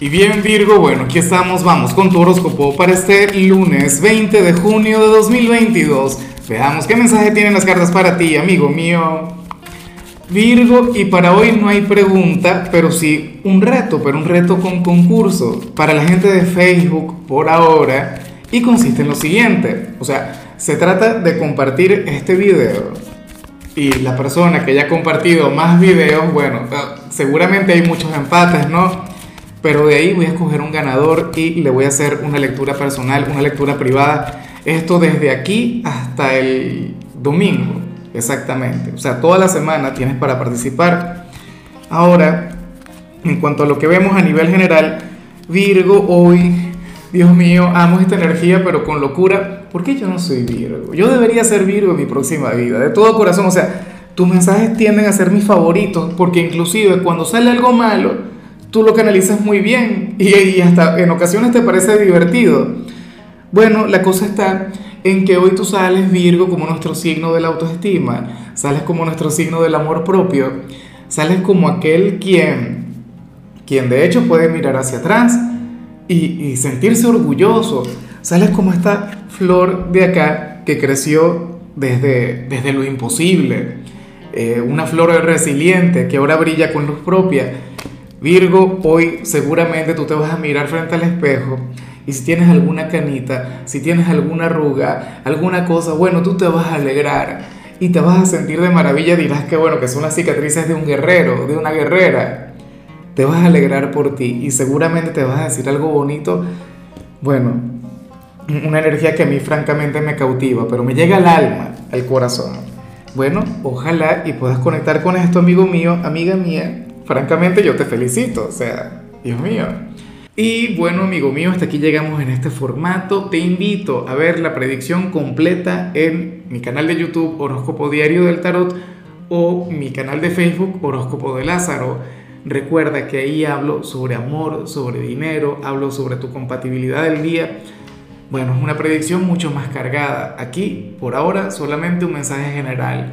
Y bien Virgo, bueno, aquí estamos, vamos con tu horóscopo para este lunes 20 de junio de 2022. Veamos qué mensaje tienen las cartas para ti, amigo mío. Virgo, y para hoy no hay pregunta, pero sí un reto, pero un reto con concurso para la gente de Facebook por ahora. Y consiste en lo siguiente, o sea, se trata de compartir este video. Y la persona que haya compartido más videos, bueno, seguramente hay muchos empates, ¿no? Pero de ahí voy a escoger un ganador y le voy a hacer una lectura personal, una lectura privada. Esto desde aquí hasta el domingo, exactamente. O sea, toda la semana tienes para participar. Ahora, en cuanto a lo que vemos a nivel general, Virgo hoy, Dios mío, amo esta energía, pero con locura. ¿Por qué yo no soy Virgo? Yo debería ser Virgo en mi próxima vida, de todo corazón. O sea, tus mensajes tienden a ser mis favoritos, porque inclusive cuando sale algo malo, tú lo canalizas muy bien y, hasta en ocasiones te parece divertido. Bueno, la cosa está en que hoy tú sales Virgo como nuestro signo de la autoestima, sales como nuestro signo del amor propio, sales como aquel quien, quien de hecho puede mirar hacia atrás y, sentirse orgulloso, sales como esta flor de acá que creció desde, desde lo imposible, eh, una flor resiliente que ahora brilla con luz propia Virgo, hoy seguramente tú te vas a mirar frente al espejo y si tienes alguna canita, si tienes alguna arruga, alguna cosa, bueno, tú te vas a alegrar y te vas a sentir de maravilla, dirás que bueno, que son las cicatrices de un guerrero, de una guerrera. Te vas a alegrar por ti y seguramente te vas a decir algo bonito. Bueno, una energía que a mí francamente me cautiva, pero me llega al alma, al corazón. Bueno, ojalá y puedas conectar con esto, amigo mío, amiga mía, francamente yo te felicito, o sea, Dios mío. Y bueno, amigo mío, hasta aquí llegamos en este formato. Te invito a ver la predicción completa en mi canal de YouTube Horóscopo Diario del Tarot o mi canal de Facebook Horóscopo de Lázaro. Recuerda que ahí hablo sobre amor, sobre dinero, hablo sobre tu compatibilidad del día. Bueno, es una predicción mucho más cargada. Aquí, por ahora, solamente un mensaje general